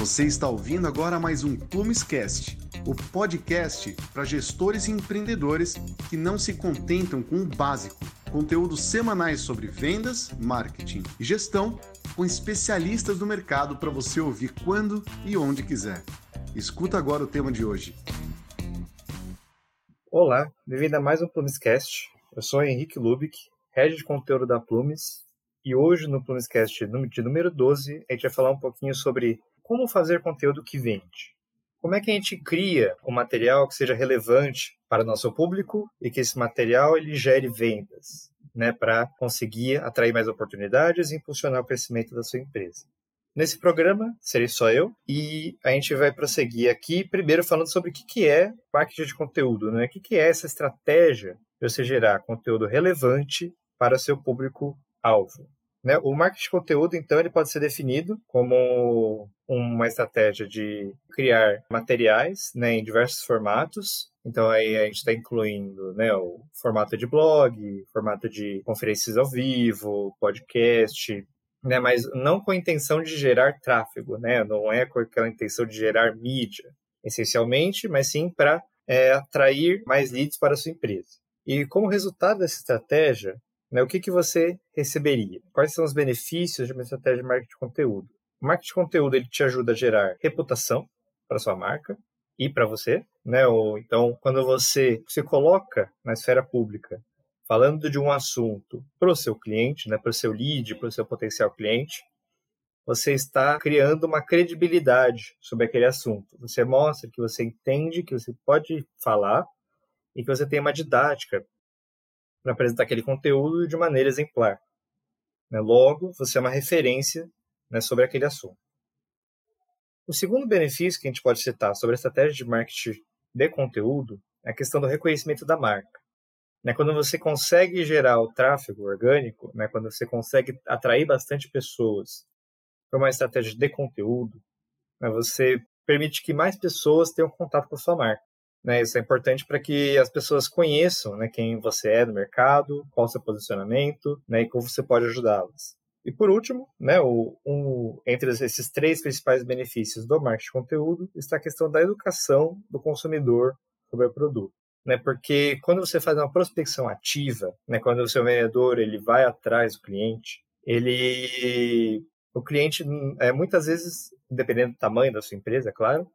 Você está ouvindo agora mais um Plumescast, o podcast para gestores e empreendedores que não se contentam com o básico. Conteúdos semanais sobre vendas, marketing e gestão com especialistas do mercado para você ouvir quando e onde quiser. Escuta agora o tema de hoje. Olá, bem-vindo a mais um Plumescast. Eu sou Henrique Lubick, head de conteúdo da Plumes, e hoje no Plumescast de número 12, a gente vai falar um pouquinho sobre como fazer conteúdo que vende. Como é que a gente cria um material que seja relevante para o nosso público e que esse material ele gere vendas, né, para conseguir atrair mais oportunidades e impulsionar o crescimento da sua empresa. Nesse programa, serei só eu, e a gente vai prosseguir aqui, primeiro falando sobre o que é marketing de conteúdo, né? o que é essa estratégia de você gerar conteúdo relevante para seu público-alvo. Né? O marketing de conteúdo, então, ele pode ser definido como uma estratégia de criar materiais né, em diversos formatos. Então, aí a gente está incluindo né, o formato de blog, formato de conferências ao vivo, podcast, né, mas não com a intenção de gerar tráfego, né? não é com aquela intenção de gerar mídia, essencialmente, mas sim para é, atrair mais leads para a sua empresa. E como resultado dessa estratégia, né, o que, que você receberia? Quais são os benefícios de uma estratégia de marketing de conteúdo? O marketing de conteúdo ele te ajuda a gerar reputação para sua marca e para você, né? Ou, então, quando você se coloca na esfera pública falando de um assunto para o seu cliente, né, para o seu lead, para o seu potencial cliente, você está criando uma credibilidade sobre aquele assunto. Você mostra que você entende, que você pode falar e que você tem uma didática para apresentar aquele conteúdo de maneira exemplar. Né? Logo, você é uma referência né, sobre aquele assunto. O segundo benefício que a gente pode citar sobre a estratégia de marketing de conteúdo é a questão do reconhecimento da marca. Né, quando você consegue gerar o tráfego orgânico, quando você consegue atrair bastante pessoas para uma estratégia de conteúdo, você permite que mais pessoas tenham contato com a sua marca. Né, isso é importante para que as pessoas conheçam né, quem você é no mercado, qual o seu posicionamento né, e como você pode ajudá-las. E por último, né, o, um, entre esses três principais benefícios do marketing de conteúdo está a questão da educação do consumidor sobre o produto. Né, porque quando você faz uma prospecção ativa, né, quando o seu vendedor ele vai atrás do cliente, ele, o cliente é, muitas vezes, dependendo do tamanho da sua empresa, é claro,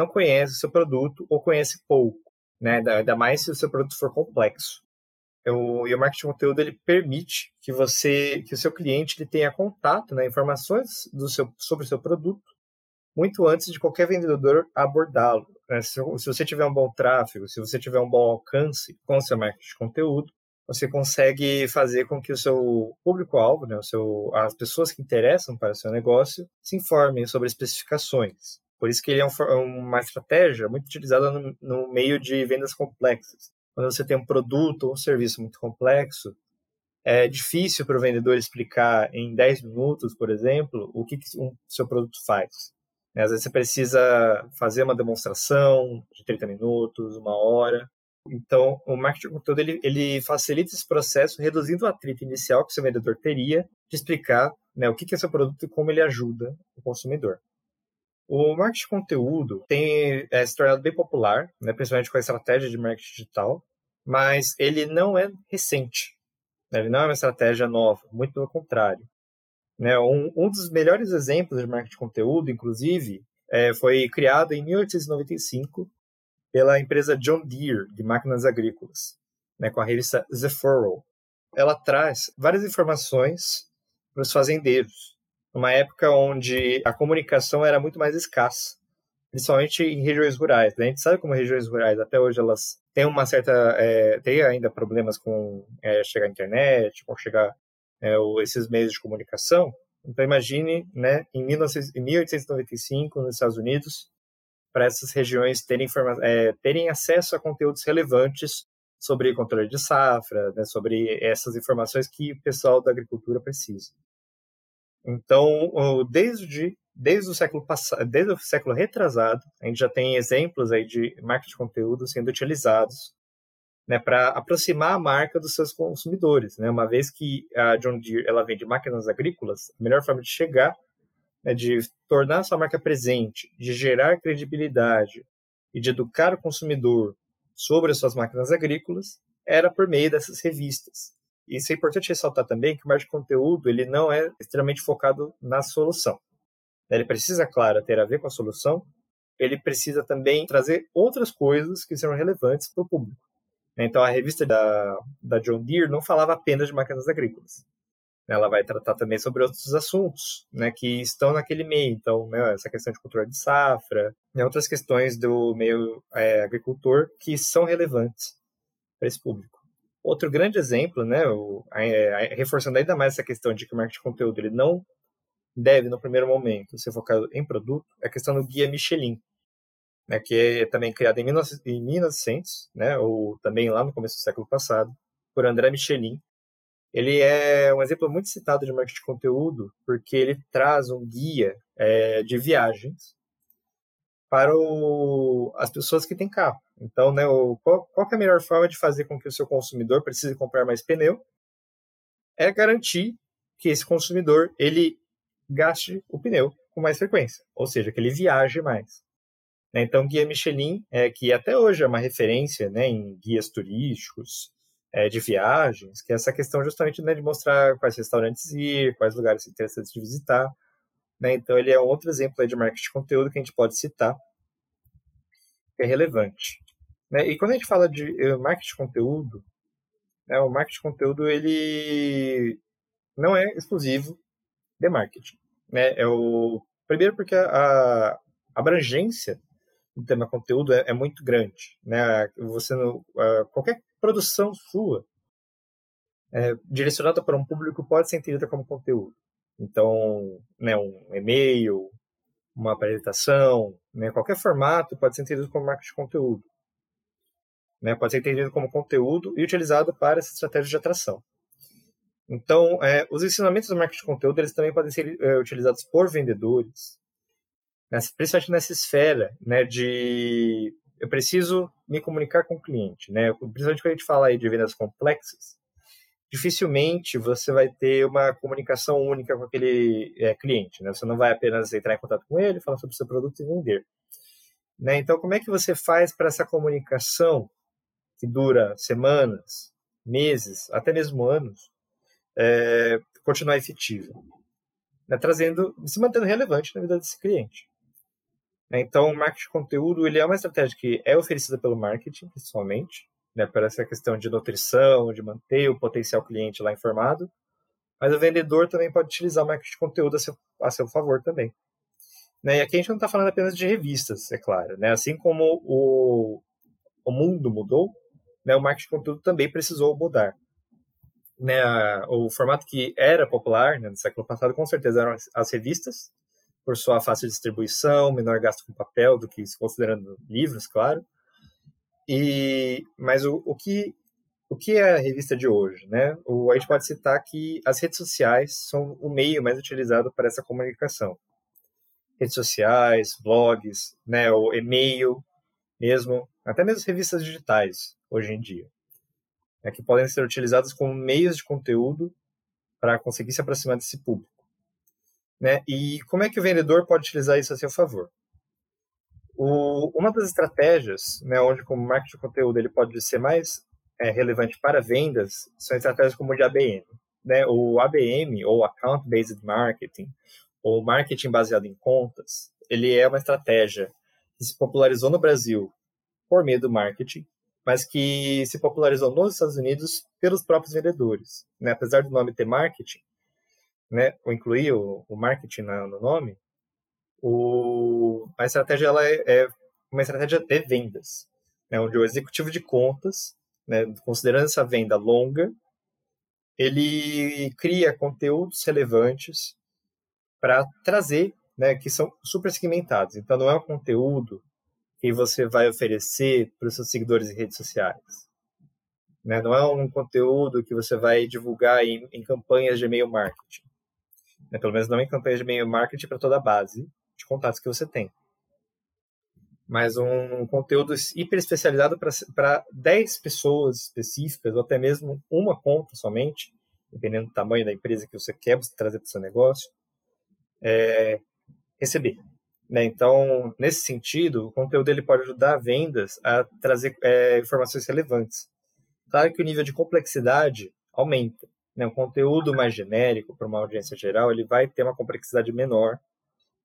não conhece o seu produto ou conhece pouco, né? ainda mais se o seu produto for complexo. Eu, e o marketing de conteúdo ele permite que você, que o seu cliente ele tenha contato, né, informações do seu, sobre o seu produto muito antes de qualquer vendedor abordá-lo. Né? Se, se, você tiver um bom tráfego, se você tiver um bom alcance com o seu marketing de conteúdo, você consegue fazer com que o seu público-alvo, né, o seu, as pessoas que interessam para o seu negócio, se informem sobre especificações, por isso que ele é um, uma estratégia muito utilizada no, no, meio de vendas complexas. Quando você tem um produto ou um serviço muito complexo, é difícil para o vendedor explicar em 10 minutos, por exemplo, o que, que o seu produto faz. Né, às vezes você precisa fazer uma demonstração de 30 minutos, uma hora. Então, o marketing conteúdo ele, ele facilita esse processo, reduzindo o atrito inicial que o seu vendedor teria de explicar né, o que, que é seu produto e como ele ajuda o consumidor. O marketing de conteúdo tem é, se tornado bem popular, né, principalmente com a estratégia de marketing digital, mas ele não é recente. Né, ele não é uma estratégia nova, muito pelo contrário. Né, um, um dos melhores exemplos de marketing de conteúdo, inclusive, é, foi criado em 1895 pela empresa John Deere de máquinas agrícolas, né, com a revista The Furrow. Ela traz várias informações para os fazendeiros, numa época onde a comunicação era muito mais escassa, principalmente em regiões rurais. Né? A gente sabe como regiões rurais até hoje elas têm uma certa, é, têm ainda problemas com é, chegar à internet, com chegar é, esses meios de comunicação. Então imagine, né, em, 19, em 1895 nos Estados Unidos, para essas regiões terem, é, terem acesso a conteúdos relevantes sobre controle de safra, né, sobre essas informações que o pessoal da agricultura precisa. Então, desde, desde o século passado, desde o século retrasado, a gente já tem exemplos aí de marketing de conteúdo sendo utilizados né, para aproximar a marca dos seus consumidores. Né? Uma vez que a John Deere ela vende máquinas agrícolas, a melhor forma de chegar né, de tornar sua marca presente, de gerar credibilidade e de educar o consumidor sobre as suas máquinas agrícolas, era por meio dessas revistas. Isso é importante ressaltar também que o marketing de conteúdo ele não é extremamente focado na solução. Ele precisa, claro, ter a ver com a solução, ele precisa também trazer outras coisas que sejam relevantes para o público. Então, a revista da, da John Deere não falava apenas de máquinas agrícolas. Ela vai tratar também sobre outros assuntos né, que estão naquele meio. Então, né, essa questão de controle de safra, né, outras questões do meio é, agricultor que são relevantes para esse público. Outro grande exemplo, né, o, a, reforçando ainda mais essa questão de que o marketing de conteúdo ele não deve, no primeiro momento, ser focado em produto, é a questão do guia Michelin, né, que é também criado em, 1900, né, ou também lá no começo do século passado, por André Michelin. Ele é um exemplo muito citado de marketing de conteúdo, porque ele traz um guia é, de viagens para o, as pessoas que têm carro. Então, né, o, qual, qual é a melhor forma de fazer com que o seu consumidor precise comprar mais pneu? É garantir que esse consumidor ele gaste o pneu com mais frequência, ou seja, que ele viaje mais. Né? Então, guia Michelin, é, que até hoje é uma referência né, em guias turísticos, é, de viagens, que é essa questão justamente né, de mostrar quais restaurantes ir, quais lugares interessantes de visitar. Né? Então, ele é outro exemplo de marketing de conteúdo que a gente pode citar, que é relevante. Né? E quando a gente fala de uh, marketing de conteúdo, né, o marketing de conteúdo ele não é exclusivo de marketing. Né? É o primeiro porque a, a abrangência do tema conteúdo é, é muito grande, né? Você uh, qualquer produção sua é, direcionada para um público pode ser entendida como conteúdo. Então, né, um e-mail, uma apresentação, né, qualquer formato pode ser entendido como marketing de conteúdo. Né, pode ser entendido como conteúdo e utilizado para essa estratégia de atração. Então, é, os ensinamentos do marketing de conteúdo eles também podem ser é, utilizados por vendedores nessa, principalmente nessa esfera né, de eu preciso me comunicar com o cliente, né? Principalmente quando a gente fala aí de vendas complexas, dificilmente você vai ter uma comunicação única com aquele é, cliente, né? Você não vai apenas entrar em contato com ele, falar sobre o seu produto e vender. Né? Então, como é que você faz para essa comunicação que dura semanas, meses, até mesmo anos, é, continuar efetiva? Né? Trazendo, se mantendo relevante na vida desse cliente. Né? Então, o marketing de conteúdo ele é uma estratégia que é oferecida pelo marketing, principalmente, né, para essa questão de nutrição, de manter o potencial cliente lá informado, mas o vendedor também pode utilizar o marketing de conteúdo a seu, a seu favor também. Né? E aqui a gente não está falando apenas de revistas, é claro. Né? Assim como o, o mundo mudou, né, o marketing de conteúdo também precisou mudar. Né, o formato que era popular né, no século passado, com certeza, eram as revistas, por sua fácil distribuição, menor gasto com papel do que considerando livros, claro. E mas o, o que o que é a revista de hoje, né? O, a gente pode citar que as redes sociais são o meio mais utilizado para essa comunicação. Redes sociais, blogs, né, o e-mail mesmo, até mesmo revistas digitais hoje em dia, né, que podem ser utilizadas como meios de conteúdo para conseguir se aproximar desse público. Né? E como é que o vendedor pode utilizar isso a seu favor? O, uma das estratégias, né, onde como marketing de conteúdo ele pode ser mais é, relevante para vendas, são estratégias como o de ABM. Né? O ABM, ou Account Based Marketing, ou marketing baseado em contas, ele é uma estratégia que se popularizou no Brasil por meio do marketing, mas que se popularizou nos Estados Unidos pelos próprios vendedores. Né? Apesar do nome ter marketing, né, ou incluir o, o marketing na, no nome, o, a estratégia ela é, é, uma estratégia de vendas, né, onde o executivo de contas, né, considerando essa venda longa, ele cria conteúdos relevantes para trazer, né, que são super segmentados. Então, não é um conteúdo que você vai oferecer para os seus seguidores em redes sociais. Né? Não é um conteúdo que você vai divulgar em, em campanhas de e-mail marketing. Né? Pelo menos não em campanhas de e-mail marketing para toda a base de contatos que você tem. Mas um conteúdo hiper especializado para 10 pessoas específicas, ou até mesmo uma conta somente, dependendo do tamanho da empresa que você quer trazer para o seu negócio. É, receber. Né? Então, nesse sentido, o conteúdo ele pode ajudar vendas a trazer é, informações relevantes. Claro que o nível de complexidade aumenta. Né? Um conteúdo mais genérico para uma audiência geral, ele vai ter uma complexidade menor,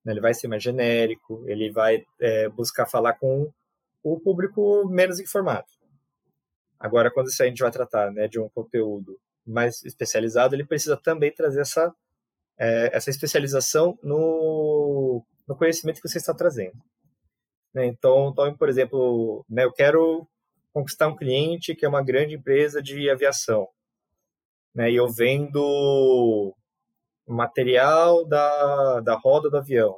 né? ele vai ser mais genérico, ele vai é, buscar falar com o público menos informado. Agora, quando a gente vai tratar né, de um conteúdo mais especializado, ele precisa também trazer essa, é, essa especialização no, no conhecimento que você está trazendo. Né? Então, tome, por exemplo, né, eu quero conquistar um cliente que é uma grande empresa de aviação. Né, e eu vendo material da, da roda do avião.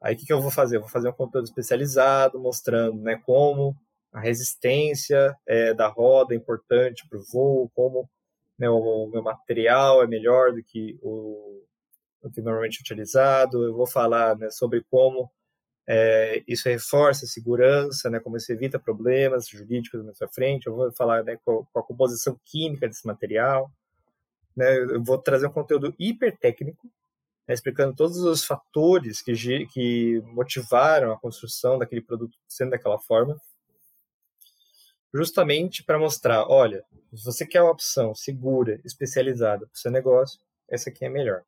Aí o que, que eu vou fazer? Eu vou fazer um conteúdo especializado, mostrando né, como a resistência é, da roda é importante para o voo, como né, o meu material é melhor do que o, o que normalmente é utilizado. Eu vou falar né, sobre como é, isso reforça a segurança, né, como isso evita problemas jurídicos mais para frente. Eu vou falar né, com, a composição química desse material. Né, eu vou trazer um conteúdo hiper técnico, né, explicando todos os fatores que, que motivaram a construção daquele produto sendo daquela forma, justamente para mostrar, olha, se você quer uma opção segura, especializada para o seu negócio, essa aqui é melhor.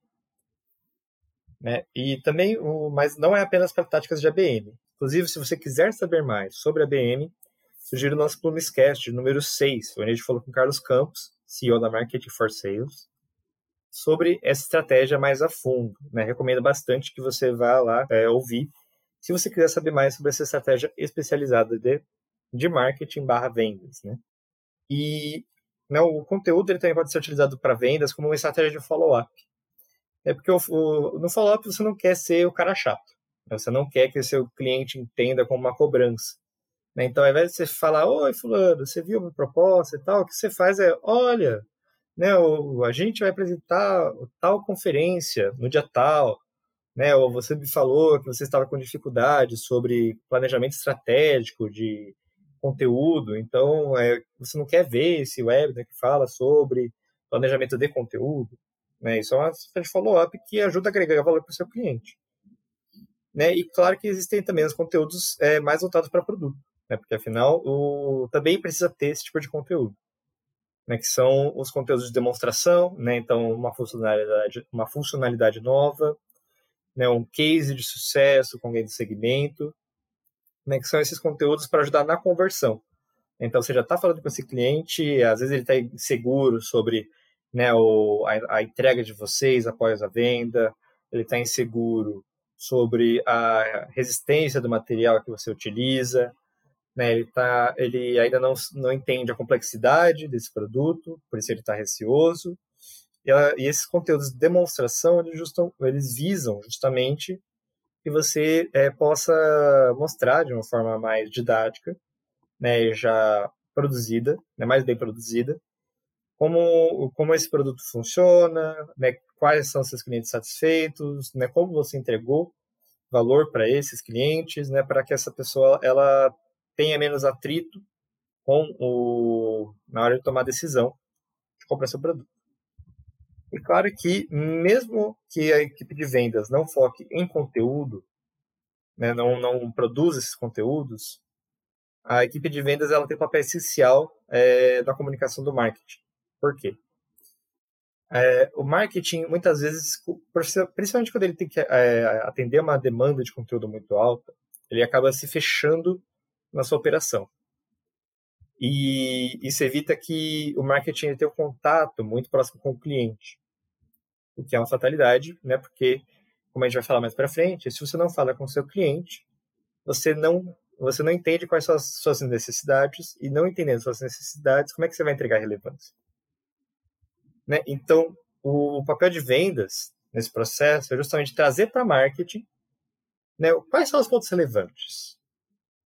Né? E também, o, mas não é apenas para táticas de ABM. Inclusive, se você quiser saber mais sobre ABM, sugiro o nosso Plumescast número 6, onde a gente falou com Carlos Campos, CEO da Marketing for Sales, sobre essa estratégia mais a fundo. Né? Recomendo bastante que você vá lá é, ouvir, se você quiser saber mais sobre essa estratégia especializada de, de marketing barra vendas. Né? E né, o conteúdo ele também pode ser utilizado para vendas como uma estratégia de follow-up. É porque o, o, no follow-up você não quer ser o cara chato. Né? Você não quer que o seu cliente entenda como uma cobrança. Né? Então, ao invés de você falar, oi, fulano, você viu minha proposta e tal, o que você faz é, olha, né, o, a gente vai apresentar tal conferência no dia tal, né, ou você me falou que você estava com dificuldade sobre planejamento estratégico de conteúdo, então é, você não quer ver esse webinar que fala sobre planejamento de conteúdo, né, isso é uma estratégia de follow-up que ajuda a agregar valor para o seu cliente. Né, e claro que existem também os conteúdos é, mais voltados para produto, né, porque afinal o, também precisa ter esse tipo de conteúdo né, que são os conteúdos de demonstração, né, então uma funcionalidade, uma funcionalidade nova, né, um case de sucesso com alguém do segmento, né, que são esses conteúdos para ajudar na conversão. Então você já está falando com esse cliente, às vezes ele está inseguro sobre né, o, a, a entrega de vocês após a venda, ele está inseguro sobre a resistência do material que você utiliza, né, ele, tá, ele ainda não, não entende a complexidade desse produto, por isso ele está receoso. E, e, esses conteúdos de demonstração, eles, justam, eles visam justamente que você é, possa mostrar de uma forma mais didática, né, já produzida, né, mais bem produzida, como, como esse produto funciona, né, quais são seus clientes satisfeitos, né, como você entregou valor para esses clientes, né, para que essa pessoa ela tenha menos atrito com o na hora de tomar a decisão de comprar seu produto. E claro que mesmo que a equipe de vendas não foque em conteúdo, né, não não produza esses conteúdos, a equipe de vendas ela tem um papel essencial é, na comunicação do marketing. Por quê? É, o marketing, muitas vezes, principalmente quando ele tem que é, atender uma demanda de conteúdo muito alta, ele acaba se fechando na sua operação. E isso evita que o marketing tenha um contato muito próximo com o cliente, o que é uma fatalidade, né? Porque, como a gente vai falar mais para frente, se você não fala com o seu cliente, você não você não entende quais são as suas necessidades e não entendendo suas necessidades, como é que você vai entregar relevância? Né? Então, o papel de vendas nesse processo é justamente trazer para marketing né, quais são os pontos relevantes.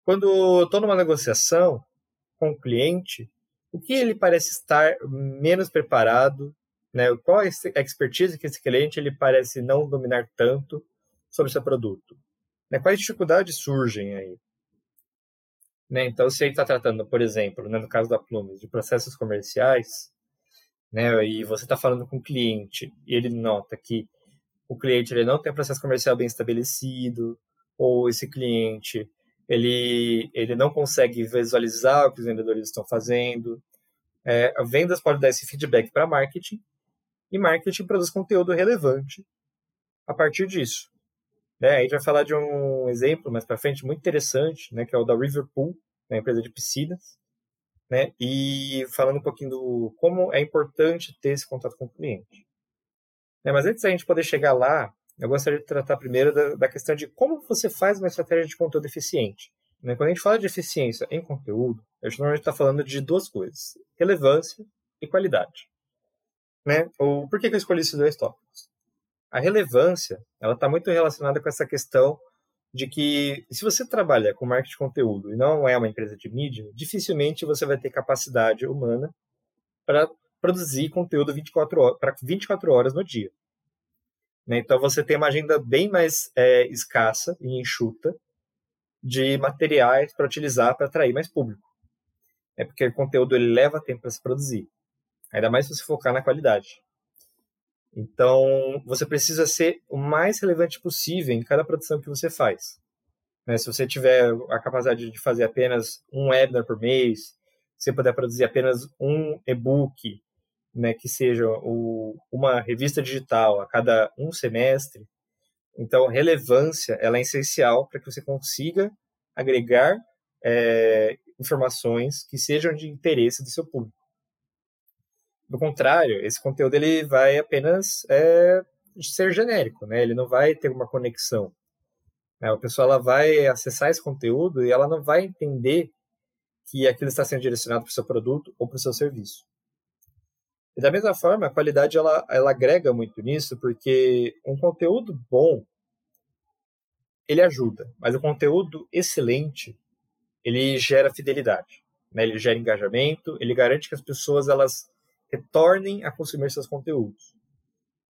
Quando estou numa negociação com o cliente, o que ele parece estar menos preparado, né? qual a expertise que esse cliente ele parece não dominar tanto sobre seu produto? Né? Quais dificuldades surgem aí? Né? Então, se ele está tratando, por exemplo, né, no caso da Plumes, de processos comerciais, né, e você está falando com o cliente e ele nota que o cliente ele não tem um processo comercial bem estabelecido, ou esse cliente ele, ele não consegue visualizar o que os vendedores estão fazendo. É, vendas pode dar esse feedback para marketing, e marketing produz conteúdo relevante a partir disso. Né? A gente vai falar de um exemplo mais para frente muito interessante, né, que é o da Riverpool, né, empresa de piscinas, né, e falando um pouquinho do como é importante ter esse contato com o cliente. É, mas antes da gente poder chegar lá, eu gostaria de tratar primeiro da, da questão de como você faz uma estratégia de conteúdo eficiente. Né? Quando a gente fala de eficiência em conteúdo, a gente normalmente está falando de duas coisas: relevância e qualidade. Né? Ou por que, que eu escolhi esses dois tópicos? A relevância ela está muito relacionada com essa questão de que se você trabalha com marketing de conteúdo e não é uma empresa de mídia, dificilmente você vai ter capacidade humana para produzir conteúdo 24 horas, para 24 horas no dia. Né? Então você tem uma agenda bem mais é, escassa e enxuta de materiais para utilizar para atrair mais público. É porque o conteúdo ele leva tempo para se produzir. Ainda mais se você focar na qualidade. Então, você precisa ser o mais relevante possível em cada produção que você faz. Né? Se você tiver a capacidade de fazer apenas um webinar por mês, se você puder produzir apenas um e-book, né, que seja o, uma revista digital a cada um semestre, então relevância ela é essencial para que você consiga agregar é, informações que sejam de interesse do seu público. Do contrário, esse conteúdo ele vai apenas é, ser genérico, né? Ele não vai ter uma conexão. Né? A pessoa ela vai acessar esse conteúdo e ela não vai entender que aquilo está sendo direcionado para o seu produto ou para o seu serviço. E da mesma forma, a qualidade ela, ela agrega muito nisso, porque um conteúdo bom ele ajuda, mas o conteúdo excelente ele gera fidelidade, né? ele gera engajamento, ele garante que as pessoas elas retornem a consumir seus conteúdos.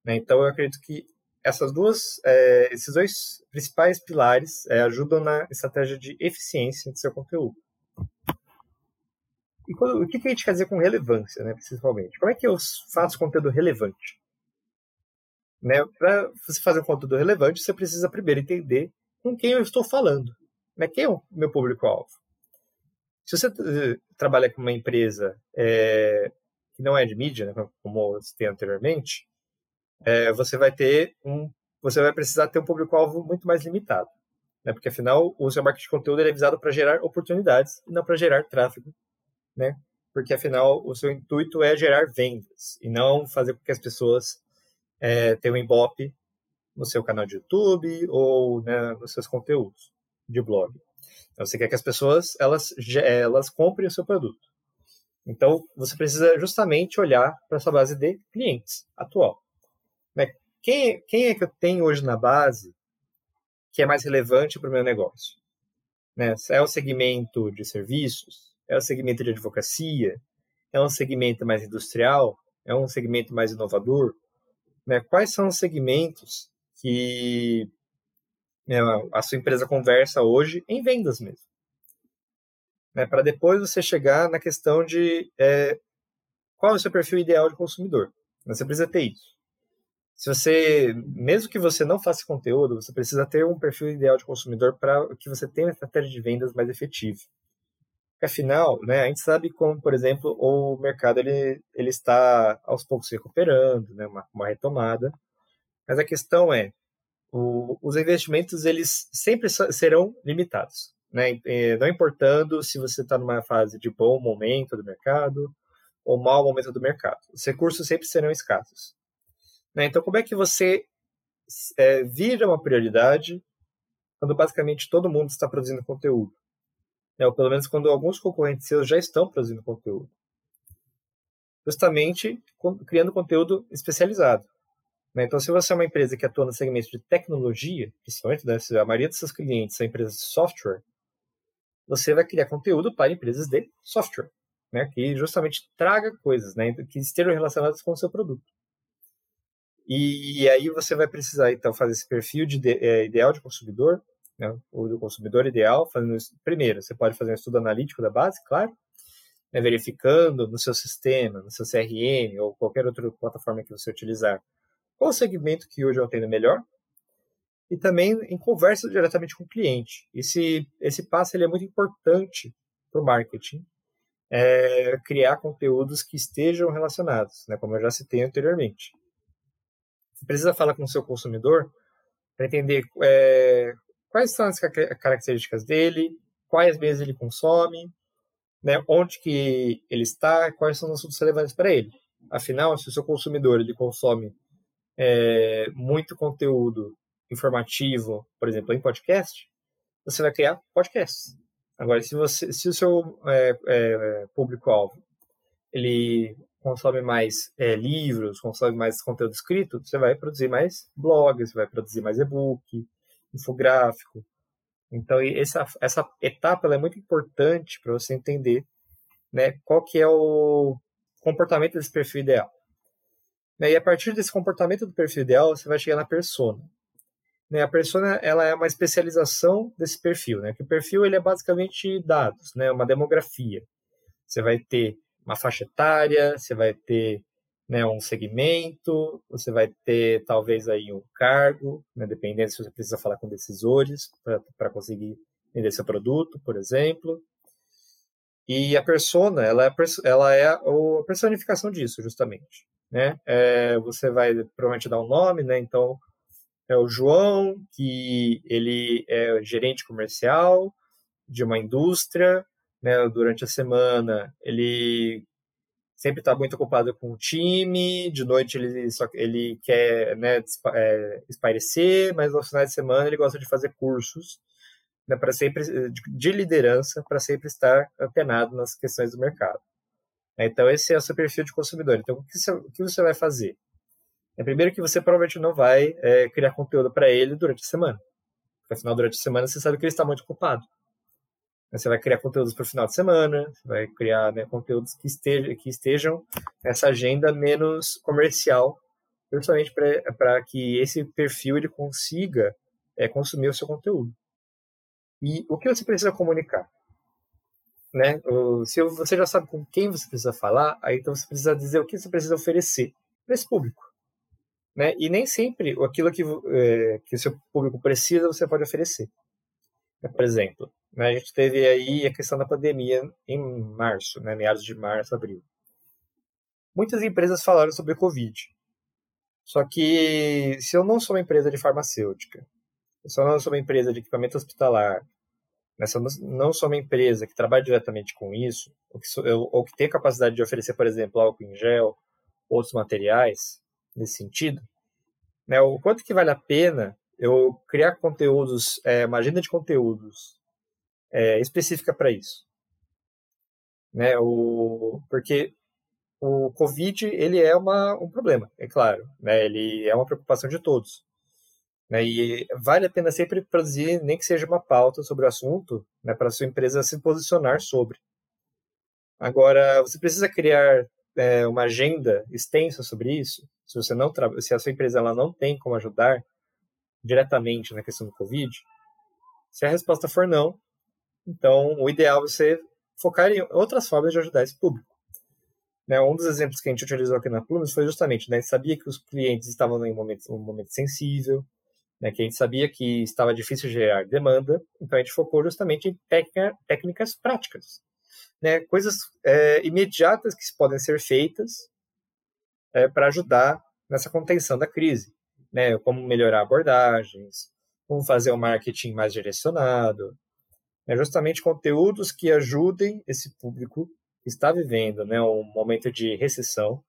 Né? Então, eu acredito que essas duas, é, esses dois principais pilares é, ajudam na estratégia de eficiência do seu conteúdo. E quando, o que, que a gente quer dizer com relevância, né, principalmente? Como é que eu faço conteúdo relevante? Né, Para você fazer um conteúdo relevante, você precisa primeiro entender com quem eu estou falando. Né? Quem é o meu público-alvo? Se você uh, trabalha com uma empresa é, que não é de mídia, né, como você tem anteriormente, é, você vai ter um, você vai precisar ter um público-alvo muito mais limitado, né, porque afinal o seu marketing de conteúdo é visado para gerar oportunidades e não para gerar tráfego, né, porque afinal o seu intuito é gerar vendas e não fazer com que as pessoas é, tenham um no seu canal de YouTube ou né, nos seus conteúdos de blog. Então, você quer que as pessoas elas, elas comprem o seu produto. Então, você precisa justamente olhar para essa base de clientes atual. Quem, quem é que eu tenho hoje na base que é mais relevante para o meu negócio? Né? É o segmento de serviços? É o segmento de advocacia? É um segmento mais industrial? É um segmento mais inovador? Né? Quais são os segmentos que né, a sua empresa conversa hoje em vendas mesmo? Né, para depois você chegar na questão de é, qual é o seu perfil ideal de consumidor. Você precisa ter isso. Se você, mesmo que você não faça conteúdo, você precisa ter um perfil ideal de consumidor para que você tenha uma estratégia de vendas mais efetiva. Porque, afinal, né, a gente sabe como, por exemplo, o mercado ele, ele está aos poucos se recuperando, né, uma, uma retomada. Mas a questão é, o, os investimentos eles sempre serão limitados né? não importando se você está numa fase de bom momento do mercado ou mau momento do mercado. Os recursos sempre serão escassos. Né? Então, como é que você é, vira uma prioridade quando basicamente todo mundo está produzindo conteúdo? Né? Ou pelo menos quando alguns concorrentes seus já estão produzindo conteúdo. Justamente criando conteúdo especializado. Né? Então, se você é uma empresa que atua no segmento de tecnologia, principalmente né, a maioria dos seus clientes são empresas de software, você vai criar conteúdo para empresas de software, né, que justamente traga coisas, né, que estejam relacionadas com o seu produto. E, aí você vai precisar então fazer esse perfil de, é, ideal de consumidor, né, o do consumidor ideal, fazendo isso. primeiro, você pode fazer um estudo analítico da base, claro, né, verificando no seu sistema, no seu CRM ou qualquer outra plataforma que você utilizar, qual segmento que hoje eu atendo melhor, e também em conversa diretamente com o cliente. Esse, esse passo ele é muito importante para o marketing, é, criar conteúdos que estejam relacionados, né, como eu já citei anteriormente. Você precisa falar com o seu consumidor para entender é, quais são as características dele, quais vezes ele consome, né, onde que ele está, quais são os assuntos relevantes para ele. Afinal, se o seu consumidor ele consome é, muito conteúdo informativo, por exemplo, em podcast, você vai criar podcasts. Agora, se, você, se o seu é, é, público-alvo ele consome mais é, livros, consome mais conteúdo escrito, você vai produzir mais blogs, vai produzir mais e-book, infográfico. Então, essa, essa etapa é muito importante para você entender né, qual que é o comportamento desse perfil ideal. E a partir desse comportamento do perfil ideal, você vai chegar na persona. Né, a persona ela é uma especialização desse perfil, né? Que o perfil ele é basicamente dados, né? Uma demografia. Você vai ter uma faixa etária, você vai ter né, um segmento, você vai ter talvez aí um cargo, né, dependendo se você precisa falar com decisores para conseguir vender seu produto, por exemplo. E a persona, ela é, ela é a personificação disso, justamente. Né? É, você vai provavelmente dar um nome, né? Então, é o João, que ele é gerente comercial de uma indústria, né, durante a semana ele sempre está muito ocupado com o time, de noite ele só ele quer né, é, espairecer, mas no final de semana ele gosta de fazer cursos né, para sempre de liderança para sempre estar antenado nas questões do mercado. Então esse é o seu perfil de consumidor. Então o que você, o que você vai fazer? É primeiro que você provavelmente não vai é, criar conteúdo para ele durante a semana. Porque afinal, durante a semana você sabe que ele está muito ocupado. Você vai criar conteúdos para o final de semana, vai criar né, conteúdos que, esteja, que estejam nessa agenda menos comercial, justamente para que esse perfil ele consiga é, consumir o seu conteúdo. E o que você precisa comunicar? Né? Se você já sabe com quem você precisa falar, aí então você precisa dizer o que você precisa oferecer para esse público. Né? E nem sempre aquilo que, é, que o seu público precisa você pode oferecer. Por exemplo, né, a gente teve aí a questão da pandemia em março, né, meados de março, abril. Muitas empresas falaram sobre o Covid. Só que se eu não sou uma empresa de farmacêutica, se eu não sou uma empresa de equipamento hospitalar, né, se eu não sou uma empresa que trabalha diretamente com isso, ou que, ou que tem capacidade de oferecer, por exemplo, álcool em gel, outros materiais, nesse sentido, né, o quanto que vale a pena eu criar conteúdos, é, uma agenda de conteúdos é, específica para isso. Né, o, porque o Covid ele é uma, um problema, é claro, né, ele é uma preocupação de todos. Né, e vale a pena sempre produzir, nem que seja uma pauta sobre o assunto, né, para a sua empresa se posicionar sobre. Agora, você precisa criar é, uma agenda extensa sobre isso, se você não se a sua empresa ela não tem como ajudar diretamente na questão do Covid, se a resposta for não, então o ideal é você focar em outras formas de ajudar esse público. Né, um dos exemplos que a gente utilizou aqui na Plumes foi justamente, né, sabia que os clientes estavam em um momento, um momento sensível, né, que a gente sabia que estava difícil gerar demanda, então a gente focou justamente em técnica, técnicas práticas, né, coisas é, imediatas que podem ser feitas é, para ajudar nessa contenção da crise, né? Como melhorar abordagens, como fazer um marketing mais direcionado, né? justamente conteúdos que ajudem esse público que está vivendo, né, um momento de recessão,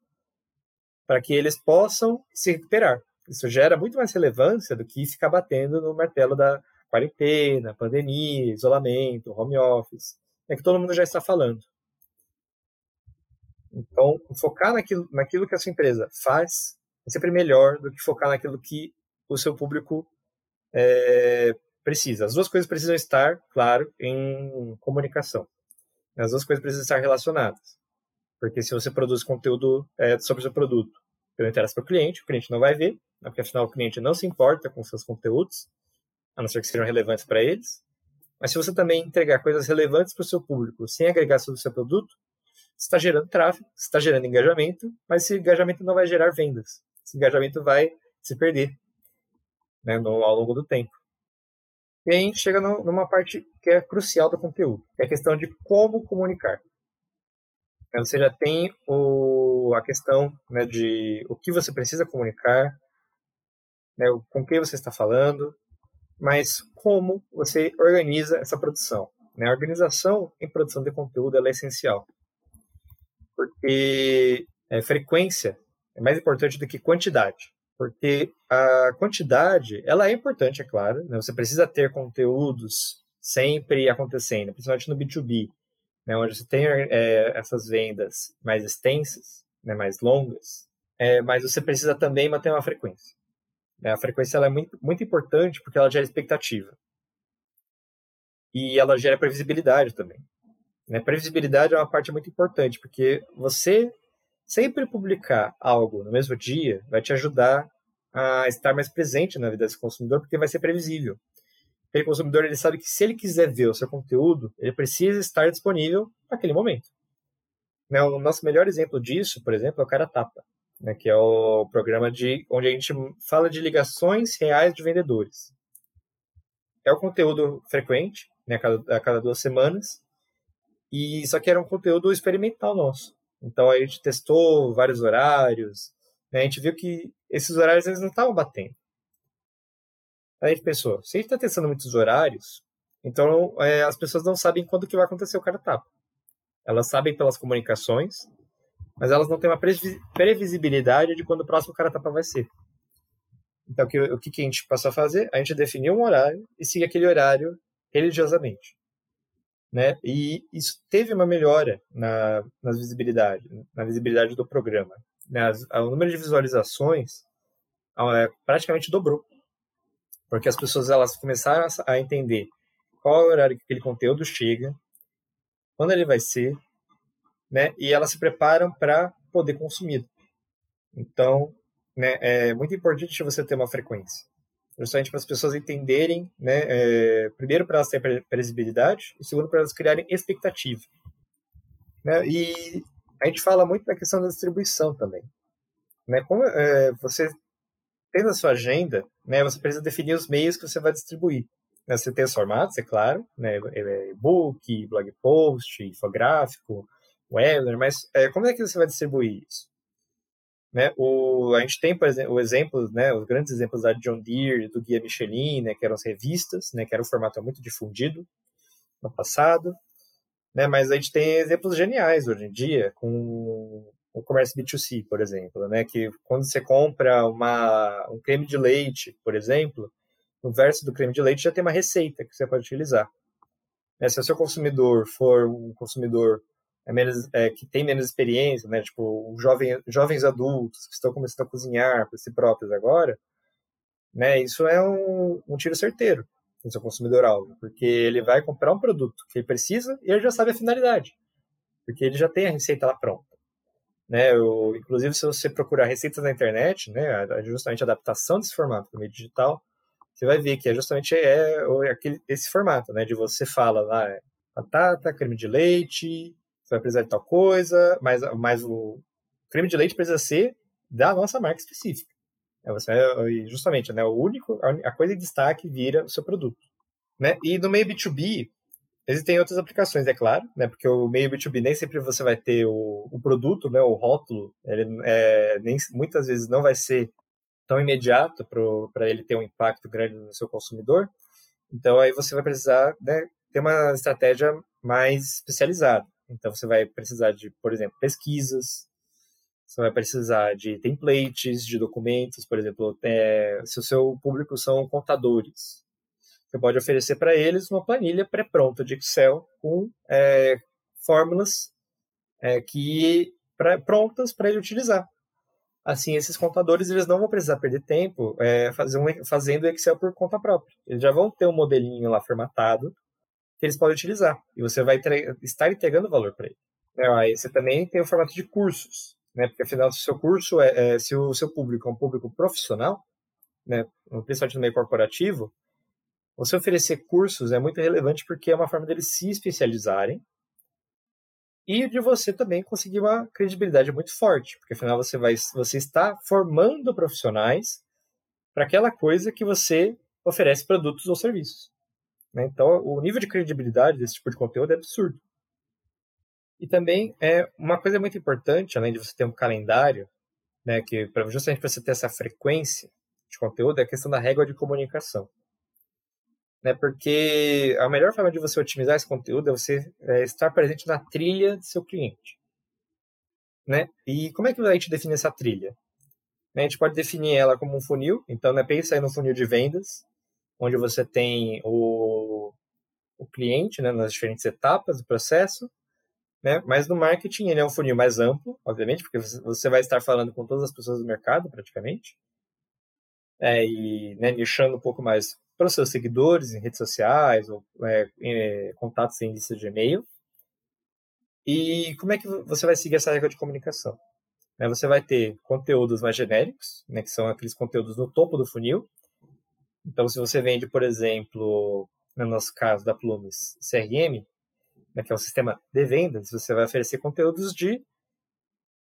para que eles possam se recuperar. Isso gera muito mais relevância do que ficar batendo no martelo da quarentena, pandemia, isolamento, home office, é que todo mundo já está falando. Então, focar naquilo, naquilo que a sua empresa faz é sempre melhor do que focar naquilo que o seu público é, precisa. As duas coisas precisam estar, claro, em comunicação. As duas coisas precisam estar relacionadas. Porque se você produz conteúdo é, sobre o seu produto que não interessa para o cliente, o cliente não vai ver, né, porque afinal o cliente não se importa com seus conteúdos, a não ser que sejam relevantes para eles. Mas se você também entregar coisas relevantes para o seu público sem agregar sobre o seu produto, está gerando tráfego, está gerando engajamento, mas esse engajamento não vai gerar vendas. esse engajamento vai se perder né, no, ao longo do tempo. E aí a gente chega no, numa parte que é crucial do conteúdo, que é a questão de como comunicar. Então, você já tem o, a questão né, de o que você precisa comunicar, né, com quem você está falando, mas como você organiza essa produção. Né? A organização em produção de conteúdo é essencial, porque é, frequência é mais importante do que quantidade. Porque a quantidade, ela é importante, é claro. Né? Você precisa ter conteúdos sempre acontecendo, principalmente no B2B, né? onde você tem é, essas vendas mais extensas, né? mais longas, é, mas você precisa também manter uma frequência. Né? A frequência ela é muito, muito importante porque ela gera expectativa. E ela gera previsibilidade também. Né? Previsibilidade é uma parte muito importante, porque você sempre publicar algo no mesmo dia vai te ajudar a estar mais presente na vida desse consumidor, porque vai ser previsível. Aquele consumidor ele sabe que se ele quiser ver o seu conteúdo, ele precisa estar disponível naquele momento. Né, o nosso melhor exemplo disso, por exemplo, é o Cara Tapa, né, que é o programa de onde a gente fala de ligações reais de vendedores. É o conteúdo frequente, né, a cada, a cada duas semanas, e só que era um conteúdo experimental nosso. Então a gente testou vários horários, né? a gente viu que esses horários eles não estavam batendo. Aí a gente pensou, se a gente está testando muitos horários, então é, as pessoas não sabem quando que vai acontecer o cara tapa. Elas sabem pelas comunicações, mas elas não têm uma previsibilidade de quando o próximo cara tapa vai ser. Então o que, o que a gente passou a fazer? A gente definiu um horário e seguir aquele horário religiosamente né? E isso teve uma melhora na, na visibilidade, na visibilidade do programa. Né? o número de visualizações é, praticamente dobrou, porque as pessoas elas começaram a entender qual é o horário que aquele conteúdo chega, quando ele vai ser, né? E elas se preparam para poder consumir. Então, né, é muito importante você ter uma frequência justamente para as pessoas entenderem, né, é, primeiro para elas terem previsibilidade e segundo para elas criarem expectativa. Né, e a gente fala muito da questão da distribuição também. Né, como é, você tem na sua agenda, né, você precisa definir os meios que você vai distribuir. Né, você tem os formatos, é claro, né, é, e-book, blog post, infográfico, webinar, mas é, como é que você vai distribuir isso? Né? O, a gente tem, por exemplo, o exemplo, né, os grandes exemplos da John Deere, do Guia Michelin, né, que eram as revistas, né, que era um formato muito difundido no passado. Né, mas a gente tem exemplos geniais hoje em dia, com o comércio B2C, por exemplo, né, que quando você compra uma, um creme de leite, por exemplo, no verso do creme de leite já tem uma receita que você pode utilizar. Né, se o seu consumidor for um consumidor é menos, é, que tem menos experiência, né? Tipo, jovem, jovens adultos que estão começando a cozinhar por si próprios agora, né? Isso é um, um tiro certeiro no seu consumidor-alvo, porque ele vai comprar um produto que ele precisa e ele já sabe a finalidade, porque ele já tem a receita lá pronta. Né, eu, inclusive, se você procurar receitas na internet, né, justamente a adaptação desse formato para o meio digital, você vai ver que é justamente é, aquele, esse formato, né, de você fala lá, é, batata, creme de leite, você vai precisar de tal coisa, mas, mas o creme de leite precisa ser da nossa marca específica. É, você, justamente, né, o único, a coisa em destaque vira o seu produto. Né? E no meio B2B, existem outras aplicações, é claro, né, porque o meio B2B nem sempre você vai ter o, o produto, né, o rótulo, ele é, nem, muitas vezes não vai ser tão imediato para ele ter um impacto grande no seu consumidor. Então, aí você vai precisar né, ter uma estratégia mais especializada. Então você vai precisar de, por exemplo, pesquisas, você vai precisar de templates, de documentos, por exemplo, é, se o seu público são contadores, você pode oferecer para eles uma planilha pré-pronta de Excel com é, fórmulas é, que pra, prontas para ele utilizar. Assim, esses contadores eles não vão precisar perder tempo é, fazer um, fazendo Excel por conta própria. Eles já vão ter um modelinho lá formatado que eles podem utilizar. E você vai estar entregando valor para ele. É, aí você também tem o formato de cursos, né? Porque afinal, se o seu curso é, é, se o seu público é um público profissional, né? Principalmente no meio corporativo, você oferecer cursos é muito relevante porque é uma forma deles se especializarem e de você também conseguir uma credibilidade muito forte, porque afinal você vai você está formando profissionais para aquela coisa que você oferece produtos ou serviços. Né? Então, o nível de credibilidade desse tipo de conteúdo é absurdo. E também é uma coisa muito importante, além de você ter um calendário, né, que justamente para você ter essa frequência de conteúdo, é a questão da régua de comunicação né? Porque a melhor forma de você otimizar esse conteúdo é você é, estar presente na trilha do seu cliente, né? E como é que a gente define essa trilha? A gente pode definir ela como um funil, então né, pensa aí no funil de vendas, onde você tem o, o cliente né, nas diferentes etapas do processo, né? Mas no marketing ele é um funil mais amplo, obviamente, porque você vai estar falando com todas as pessoas do mercado, praticamente, é, e né, nichando um pouco mais para os seus seguidores em redes sociais ou é, é, contatos em lista de e-mail. E como é que você vai seguir essa regra de comunicação? Né, você vai ter conteúdos mais genéricos, né, que são aqueles conteúdos no topo do funil. Então, se você vende, por exemplo, no nosso caso da Plumes, CRM, né, que é um sistema de vendas, você vai oferecer conteúdos de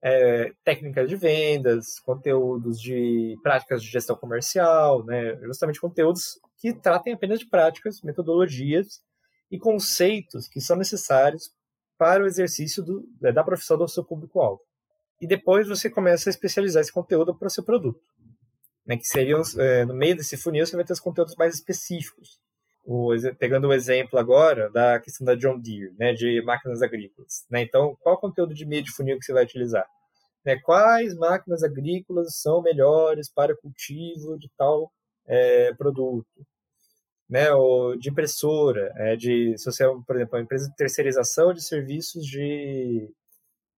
é, técnicas de vendas, conteúdos de práticas de gestão comercial, né, justamente conteúdos que tratem apenas de práticas, metodologias e conceitos que são necessários para o exercício do, é, da profissão do seu público-alvo. E depois você começa a especializar esse conteúdo para o seu produto. Né, que seriam, é, no meio desse funil, você vai ter os conteúdos mais específicos. O, pegando o exemplo agora da questão da John Deere, né, de máquinas agrícolas. Né? Então, qual conteúdo de meio de funil que você vai utilizar? Né, quais máquinas agrícolas são melhores para cultivo de tal é, produto? Né, ou de impressora, é, de, se você é, por exemplo, uma empresa de terceirização de serviços de,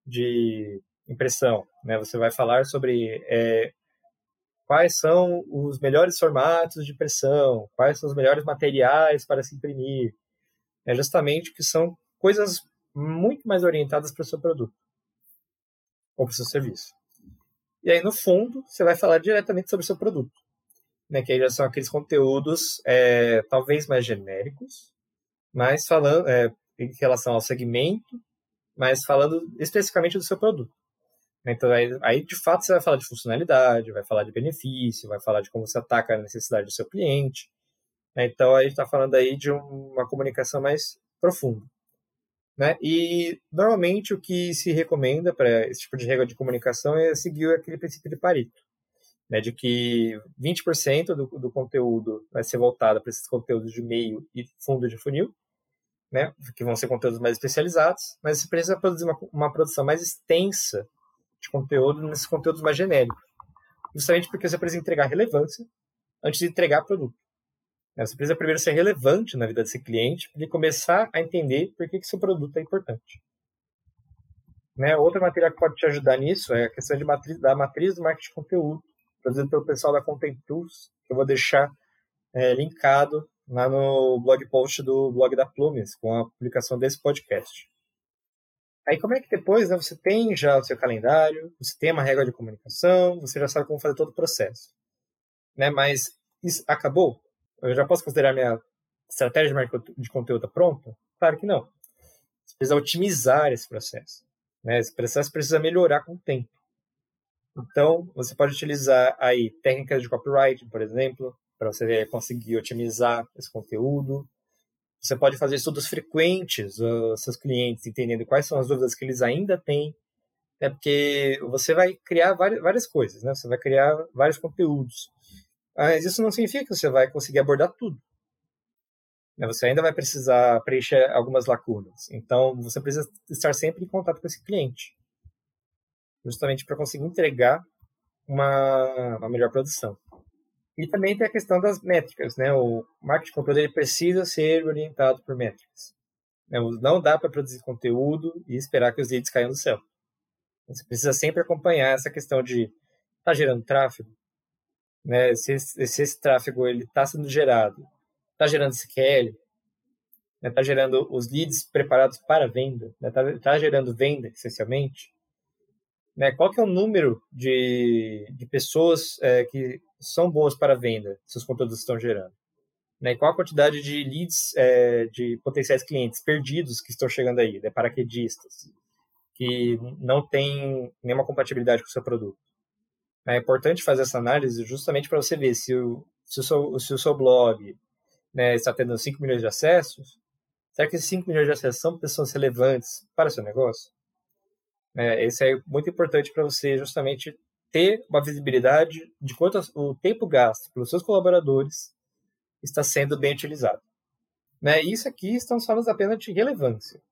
de impressão, né, você vai falar sobre é, quais são os melhores formatos de impressão, quais são os melhores materiais para se imprimir, é justamente que são coisas muito mais orientadas para o seu produto ou para o seu serviço. E aí, no fundo, você vai falar diretamente sobre o seu produto. Né, que aí já são aqueles conteúdos é, talvez mais genéricos, mas falando é, em relação ao segmento, mas falando especificamente do seu produto. Então, aí, aí, de fato, você vai falar de funcionalidade, vai falar de benefício, vai falar de como você ataca a necessidade do seu cliente. Então, a gente está falando aí de uma comunicação mais profunda. Né? E normalmente o que se recomenda para esse tipo de regra de comunicação é seguir aquele princípio de Pareto, né? de que 20% do, do conteúdo vai ser voltado para esses conteúdos de meio e fundo de funil, né? que vão ser conteúdos mais especializados, mas você precisa produzir uma, uma produção mais extensa de conteúdo nesses conteúdos mais genéricos, justamente porque você precisa entregar relevância antes de entregar produto. Né? Você precisa primeiro ser relevante na vida desse cliente ele começar a entender por que, que seu produto é importante. Né? Outra matéria que pode te ajudar nisso é a questão de matriz, da matriz do marketing de conteúdo, produzida pelo pessoal da Content Tools, que eu vou deixar é, linkado lá no blog post do blog da Plumes, com a publicação desse podcast. Aí como é que depois né, você tem já o seu calendário, você tem uma regra de comunicação, você já sabe como fazer todo o processo. Né? Mas isso acabou? eu já posso considerar minha estratégia de conteúdo pronta? Claro que não. Você precisa otimizar esse processo. Né? Esse processo precisa melhorar com o tempo. Então, você pode utilizar aí técnicas de copywriting, por exemplo, para você conseguir otimizar esse conteúdo. Você pode fazer estudos frequentes dos seus clientes, entendendo quais são as dúvidas que eles ainda têm. É porque você vai criar várias, várias coisas, né? Você vai criar vários conteúdos. Mas isso não significa que você vai conseguir abordar tudo. Né, você ainda vai precisar preencher algumas lacunas. Então, você precisa estar sempre em contato com esse cliente, justamente para conseguir entregar uma, uma melhor produção. E também tem a questão das métricas, né? O marketing de conteúdo ele precisa ser orientado por métricas. Né? Não dá para produzir conteúdo e esperar que os leads caiam do céu. Você precisa sempre acompanhar essa questão de está gerando tráfego, né, se, se esse tráfego ele está sendo gerado, está gerando SQL, né, tá gerando os leads preparados para venda, né, tá, tá gerando venda essencialmente, né, qual que é o número de, de pessoas é, que são boas para venda, seus conteúdos estão gerando? Né, qual a quantidade de leads é, de potenciais clientes perdidos que estão chegando aí, né, paraquedistas? que não tem nenhuma compatibilidade com o seu produto. É importante fazer essa análise justamente para você ver se o, se o, seu, se o seu blog né, está tendo 5 milhões de acessos, será que esses 5 milhões de acessos são pessoas relevantes para o seu negócio? É, esse é muito importante para você justamente ter uma visibilidade de quanto o tempo gasto pelos seus colaboradores está sendo bem utilizado. Né? Isso aqui estamos falando apenas de relevância.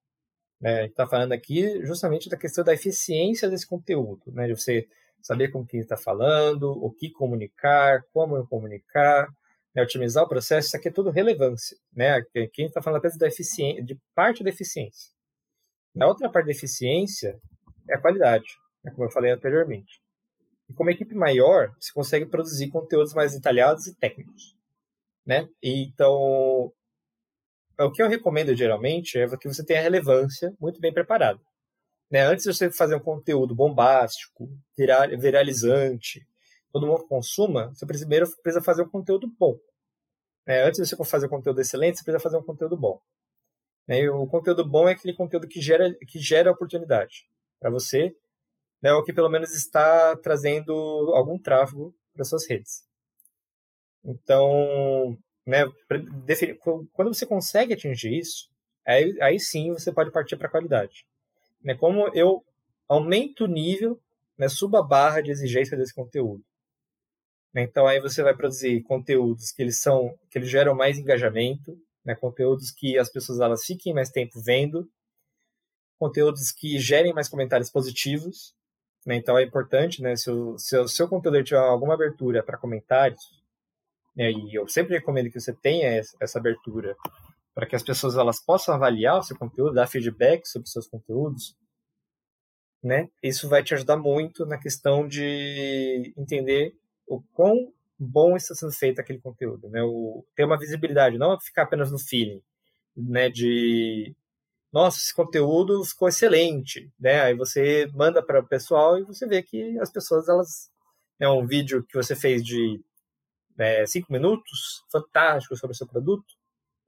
Né? está falando aqui justamente da questão da eficiência desse conteúdo, né? de você saber com quem está falando, o que comunicar, como comunicar, né? otimizar o processo, isso aqui é tudo relevância. Né? Quem está falando apenas da eficiência, de parte da eficiência. A outra parte da eficiência é a qualidade, né? como eu falei anteriormente. E como equipe maior, você consegue produzir conteúdos mais detalhados e técnicos. Né? E, então, o que eu recomendo geralmente é que você tenha relevância muito bem preparado. Né? Antes de você fazer um conteúdo bombástico, viralizante, todo mundo consuma, você primeiro precisa fazer um conteúdo bom. Né? Antes de você fazer um conteúdo excelente, você precisa fazer um conteúdo bom. Né? E o conteúdo bom é aquele conteúdo que gera, que gera oportunidade para você né, ou que pelo menos está trazendo algum tráfego para suas redes. Então, né, quando você consegue atingir isso, aí, aí sim você pode partir para a qualidade. Né, como eu aumento o nível, né, subo a barra de exigência desse conteúdo. Né, então aí você vai produzir conteúdos que eles são, que eles geram mais engajamento, né, conteúdos que as pessoas elas fiquem mais tempo vendo, conteúdos que gerem mais comentários positivos, né? Então é importante, né, se o, se o seu conteúdo tiver alguma abertura para comentários, né, e eu sempre recomendo que você tenha essa abertura para que as pessoas elas possam avaliar o seu conteúdo, dar feedback sobre seus conteúdos, né? Isso vai te ajudar muito na questão de entender o quão bom está sendo feito aquele conteúdo, né? O, ter uma visibilidade, não ficar apenas no feeling, né? De nossa, esse conteúdo ficou excelente, né? Aí você manda para o pessoal e você vê que as pessoas, elas... É um vídeo que você fez de é, cinco minutos, fantástico sobre o seu produto,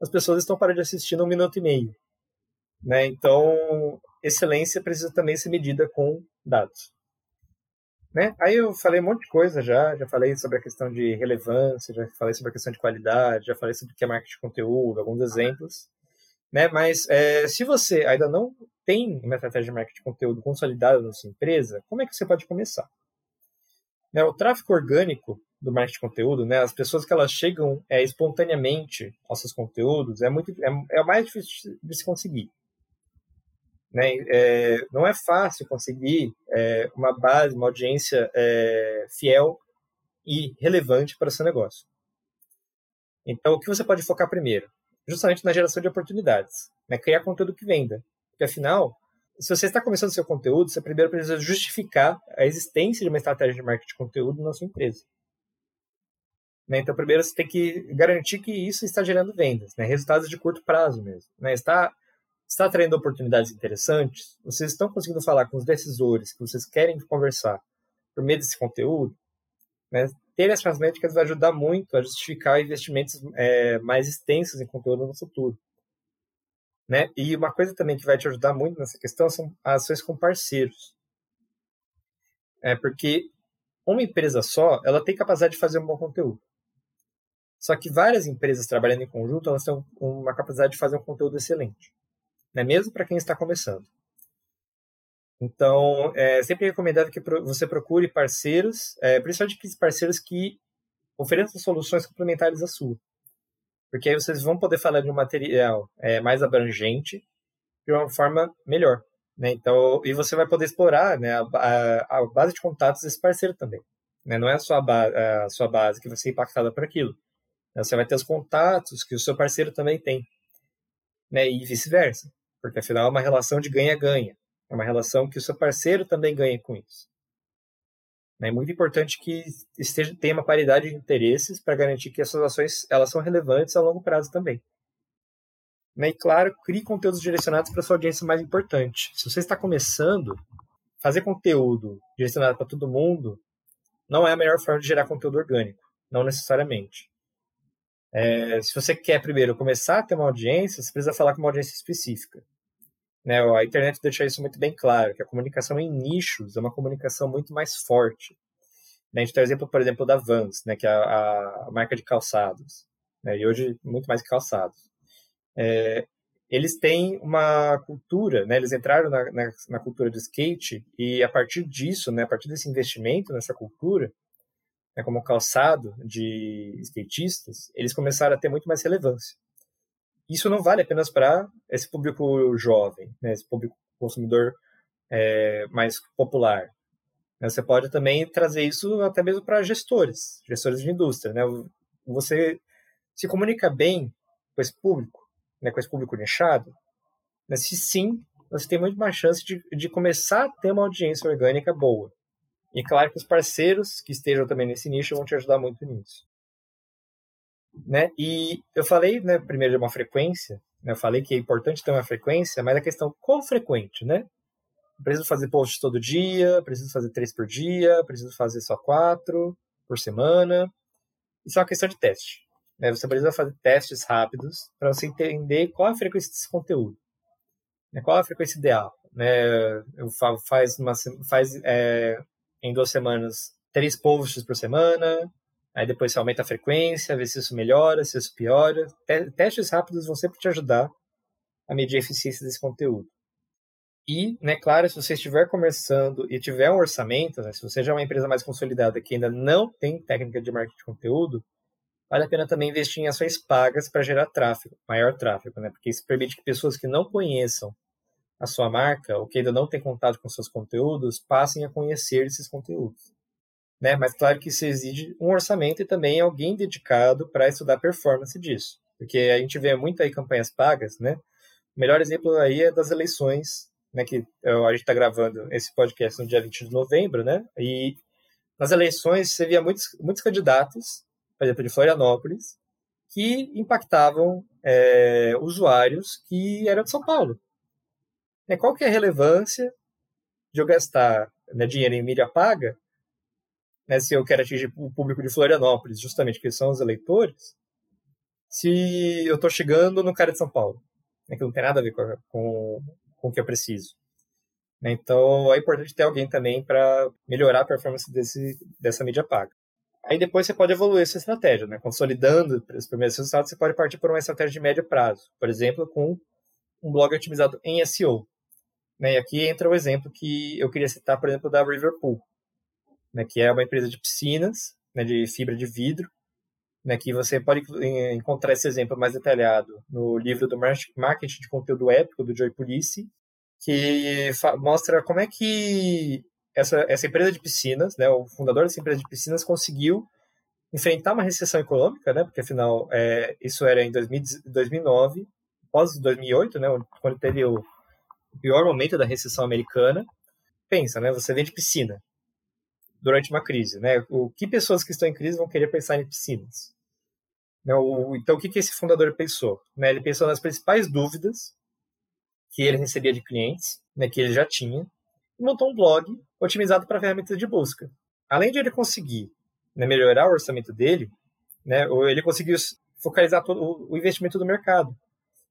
as pessoas estão parando de assistir num minuto e meio. Né? Então, excelência precisa também ser medida com dados. Né? Aí eu falei um monte de coisa já, já falei sobre a questão de relevância, já falei sobre a questão de qualidade, já falei sobre o que é marketing de conteúdo, alguns exemplos. Né? Mas é, se você ainda não tem uma estratégia de marketing de conteúdo consolidada na sua empresa, como é que você pode começar? Né, o tráfego orgânico do marketing de conteúdo, né, as pessoas que elas chegam é, espontaneamente aos seus conteúdos, é muito é, é o mais difícil de se conseguir. Né? É, não é fácil conseguir é, uma base, uma audiência é, fiel e relevante para seu negócio. Então, o que você pode focar primeiro? Justamente na geração de oportunidades, né? criar conteúdo que venda. Porque afinal, se você está começando seu conteúdo, você primeiro precisa justificar a existência de uma estratégia de marketing de conteúdo na sua empresa. Né? Então, primeiro você tem que garantir que isso está gerando vendas, né? resultados de curto prazo mesmo. Né? Está, está atraindo oportunidades interessantes? Vocês estão conseguindo falar com os decisores que vocês querem conversar por meio desse conteúdo? Né? Ter essas métricas vai ajudar muito a justificar investimentos é, mais extensos em conteúdo no futuro. Né? E uma coisa também que vai te ajudar muito nessa questão são ações com parceiros. É porque uma empresa só, ela tem capacidade de fazer um bom conteúdo. Só que várias empresas trabalhando em conjunto, elas têm uma capacidade de fazer um conteúdo excelente. Né? Mesmo para quem está começando. Então, é sempre recomendável que você procure parceiros, é, principalmente parceiros que ofereçam soluções complementares à sua. Porque aí vocês vão poder falar de um material é, mais abrangente de uma forma melhor. Né? Então, e você vai poder explorar né, a, a, base de contatos desse parceiro também. Né? Não é a sua, a sua base que vai ser impactada por aquilo. Você vai ter os contatos que o seu parceiro também tem. Né? E vice-versa. Porque afinal é uma relação de ganha-ganha. É uma relação que o seu parceiro também ganha com isso. É muito importante que esteja, tenha uma paridade de interesses para garantir que essas ações elas são relevantes a longo prazo também. Né, e claro, crie conteúdos direcionados para sua audiência mais importante. Se você está começando, fazer conteúdo direcionado para todo mundo não é a melhor forma de gerar conteúdo orgânico, não necessariamente. É, se você quer primeiro começar a ter uma audiência, você precisa falar com uma audiência específica. Né, a internet deixa isso muito bem claro, que a comunicação em nichos é uma comunicação muito mais forte. Né, a gente tem o exemplo, por exemplo, da Vans, né, que é a, a marca de calçados, né, e hoje muito mais calçados. É, eles têm uma cultura, né, eles entraram na, na, na, cultura do skate e a partir disso, né, a partir desse investimento nessa cultura, né, como calçado de skatistas, eles começaram a ter muito mais relevância. Isso não vale apenas para esse público jovem, né, esse público consumidor é, mais popular. Né. Você pode também trazer isso até mesmo para gestores, gestores de indústria. Né? Você se comunica bem com esse público, né, com esse público nichado, né, se sim, você tem muito mais chance de, de começar a ter uma audiência orgânica boa. E claro que os parceiros que estejam também nesse nicho vão te ajudar muito nisso. Né? E eu falei, né, primeiro de uma frequência, né, eu falei que é importante ter uma frequência, mas a questão qual frequente, né? Preciso fazer posts todo dia, preciso fazer três por dia, preciso fazer só quatro por semana. Isso é uma questão de teste. Né? Você precisa fazer testes rápidos para você entender qual a frequência desse conteúdo. Né? Qual a frequência ideal. Né? Eu faz, uma, faz é, em duas semanas três posts por semana, aí depois você aumenta a frequência, vê se isso melhora, se isso piora. Testes rápidos vão sempre te ajudar a medir a eficiência desse conteúdo. E, né, claro, se você estiver começando e tiver um orçamento, né, se você já é uma empresa mais consolidada que ainda não tem técnica de marketing de conteúdo, vale a pena também investir em ações pagas para gerar tráfego, maior tráfego, né? Porque isso permite que pessoas que não conheçam a sua marca ou que ainda não têm contato com seus conteúdos passem a conhecer esses conteúdos. Né? Mas claro que isso exige um orçamento e também alguém dedicado para estudar a performance disso. Porque a gente vê muito aí campanhas pagas, né? O melhor exemplo aí é das eleições, né? Que a gente está gravando esse podcast no dia 20 de novembro, né? E nas eleições você via muitos, muitos candidatos, por exemplo, de Florianópolis, que impactavam é, usuários que eram de São Paulo. Né, qual que é a relevância de eu gastar né, dinheiro em mídia paga, né, se eu quero atingir o público de Florianópolis, justamente que são os eleitores, se eu estou chegando no cara de São Paulo, né, que não tem nada a ver com, com, com o que eu preciso. Né, então, é importante ter alguém também para melhorar a performance desse, dessa mídia paga. Aí depois você pode evoluir essa estratégia, né? Consolidando os primeiros resultados, você pode partir por uma estratégia de médio prazo. Por exemplo, com um blog otimizado em SEO. Né? E aqui entra o exemplo que eu queria citar, por exemplo, da Riverpool, né? que é uma empresa de piscinas, né? de fibra de vidro, né? que você pode encontrar esse exemplo mais detalhado no livro do Marketing de Conteúdo Épico, do Joy Police, que mostra como é que essa, essa empresa de piscinas, né, o fundador dessa empresa de piscinas conseguiu enfrentar uma recessão econômica, né, porque afinal é, isso era em 2000, 2009, pós 2008, né, quando teve o pior momento da recessão americana. Pensa, né? Você vende piscina durante uma crise, né? O que pessoas que estão em crise vão querer pensar em piscinas? Né? Então, o que, que esse fundador pensou? Né? Ele pensou nas principais dúvidas que ele recebia de clientes, né, que ele já tinha, e montou um blog otimizado para ferramentas de busca. Além de ele conseguir né, melhorar o orçamento dele, né, ele conseguiu focalizar todo o investimento do mercado.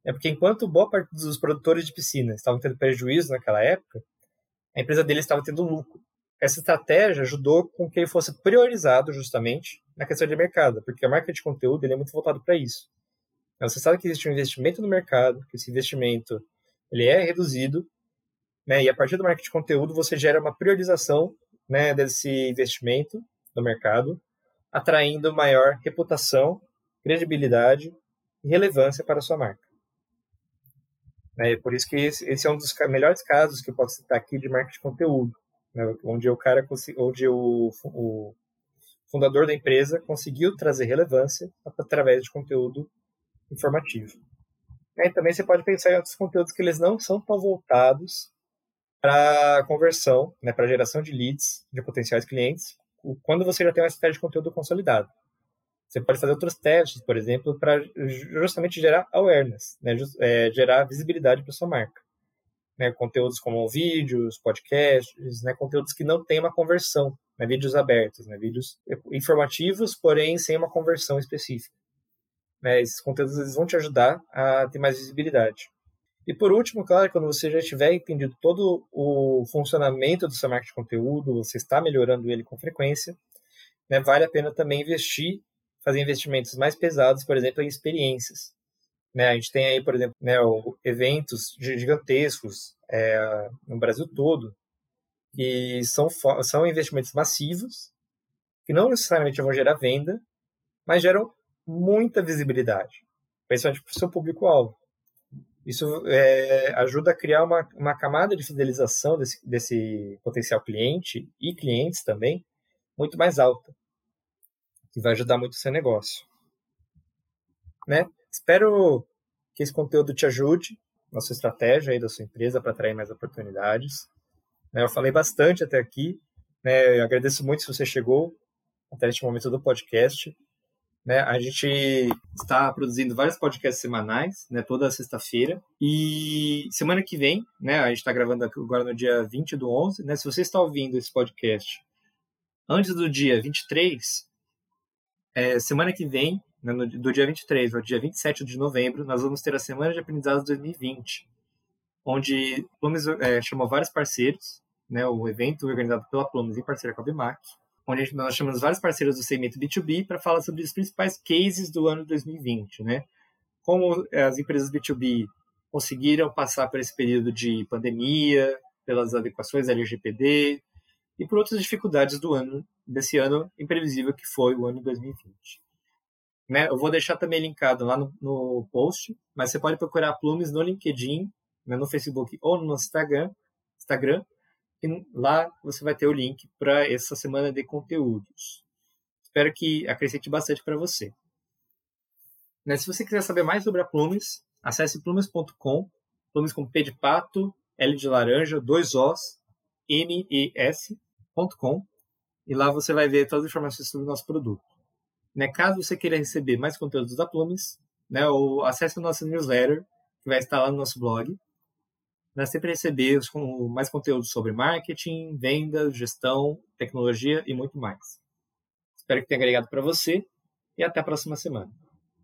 É porque enquanto boa parte dos produtores de piscina estavam tendo prejuízo naquela época, a empresa dele estava tendo lucro. Essa estratégia ajudou com que ele fosse priorizado justamente na questão de mercado, porque a marca de conteúdo é muito voltado para isso. Então, você sabe que existe um investimento no mercado, que esse investimento ele é reduzido, né, e a partir do marketing de conteúdo você gera uma priorização né, desse investimento no mercado, atraindo maior reputação, credibilidade e relevância para a sua marca. Né? Por isso que esse, é um dos melhores casos que eu posso citar aqui de marketing de conteúdo, né? onde o cara, onde o, o fundador da empresa conseguiu trazer relevância através de conteúdo informativo. E também você pode pensar em outros conteúdos que eles não são tão voltados para conversão, né, para geração de leads de potenciais clientes, quando você já tem uma estratégia de conteúdo consolidada. Você pode fazer outros testes, por exemplo, para justamente gerar awareness, né? É, gerar visibilidade para sua marca. Né? Conteúdos como vídeos, podcasts, né? conteúdos que não têm uma conversão, né? vídeos abertos, né? vídeos informativos, porém sem uma conversão específica. Né? Esses conteúdos eles vão te ajudar a ter mais visibilidade. E por último, claro, quando você já tiver entendido todo o funcionamento do seu marketing de conteúdo, você está melhorando ele com frequência, né, vale a pena também investir, fazer investimentos mais pesados, por exemplo, em experiências. Né, a gente tem aí, por exemplo, né, eventos gigantescos é, no Brasil todo, que são, são investimentos massivos, que não necessariamente vão gerar venda, mas geram muita visibilidade, principalmente para o seu público-alvo. Isso é, ajuda a criar uma, uma camada de fidelização desse, desse potencial cliente e clientes também muito mais alta, que vai ajudar muito o seu negócio. Né? Espero que esse conteúdo te ajude na sua estratégia aí da sua empresa para atrair mais oportunidades. Né? Eu falei bastante até aqui. Né? Eu agradeço muito se você chegou até este momento do podcast. Né? A gente está produzindo vários podcasts semanais, toda sexta-feira. E semana que vem, a gente está gravando agora no dia 20 do 11. Né? Se você está ouvindo esse podcast antes do dia 23, é, semana que vem, do dia 23 ao dia 27 de novembro, nós vamos ter a Semana de Aprendizados 2020, onde Plumes é, chamou vários parceiros, né, o evento organizado pela Plumes em parceria com a Bimac, onde nós chamamos vários parceiros do segmento B2B para falar sobre os principais cases do ano 2020, né? Como eh, as empresas B2B conseguiram passar por esse período de pandemia, pelas adequações LGPD e por outras dificuldades do ano desse ano imprevisível que foi o ano 2020. Né? Eu vou deixar também linkado lá no, no post, mas você pode procurar Plumes no LinkedIn, né, no Facebook ou no Instagram, Instagram e lá você vai ter o link para essa semana de conteúdos. Espero que acrescente bastante para você. Né, se você quiser saber mais sobre a Plumes, acesse plumes.com, plumes com P de pato, L de laranja, dois Os, M-E-S.com, e lá você vai ver todas as informações sobre o nosso produto. Né, caso você queira receber mais conteúdos da Plumes, né, ou acesse o nosso newsletter, que vai estar lá no nosso blog, para sempre receber com mais conteúdo sobre marketing, vendas, gestão, tecnologia e muito mais. Espero que tenha agregado para você e até a próxima semana.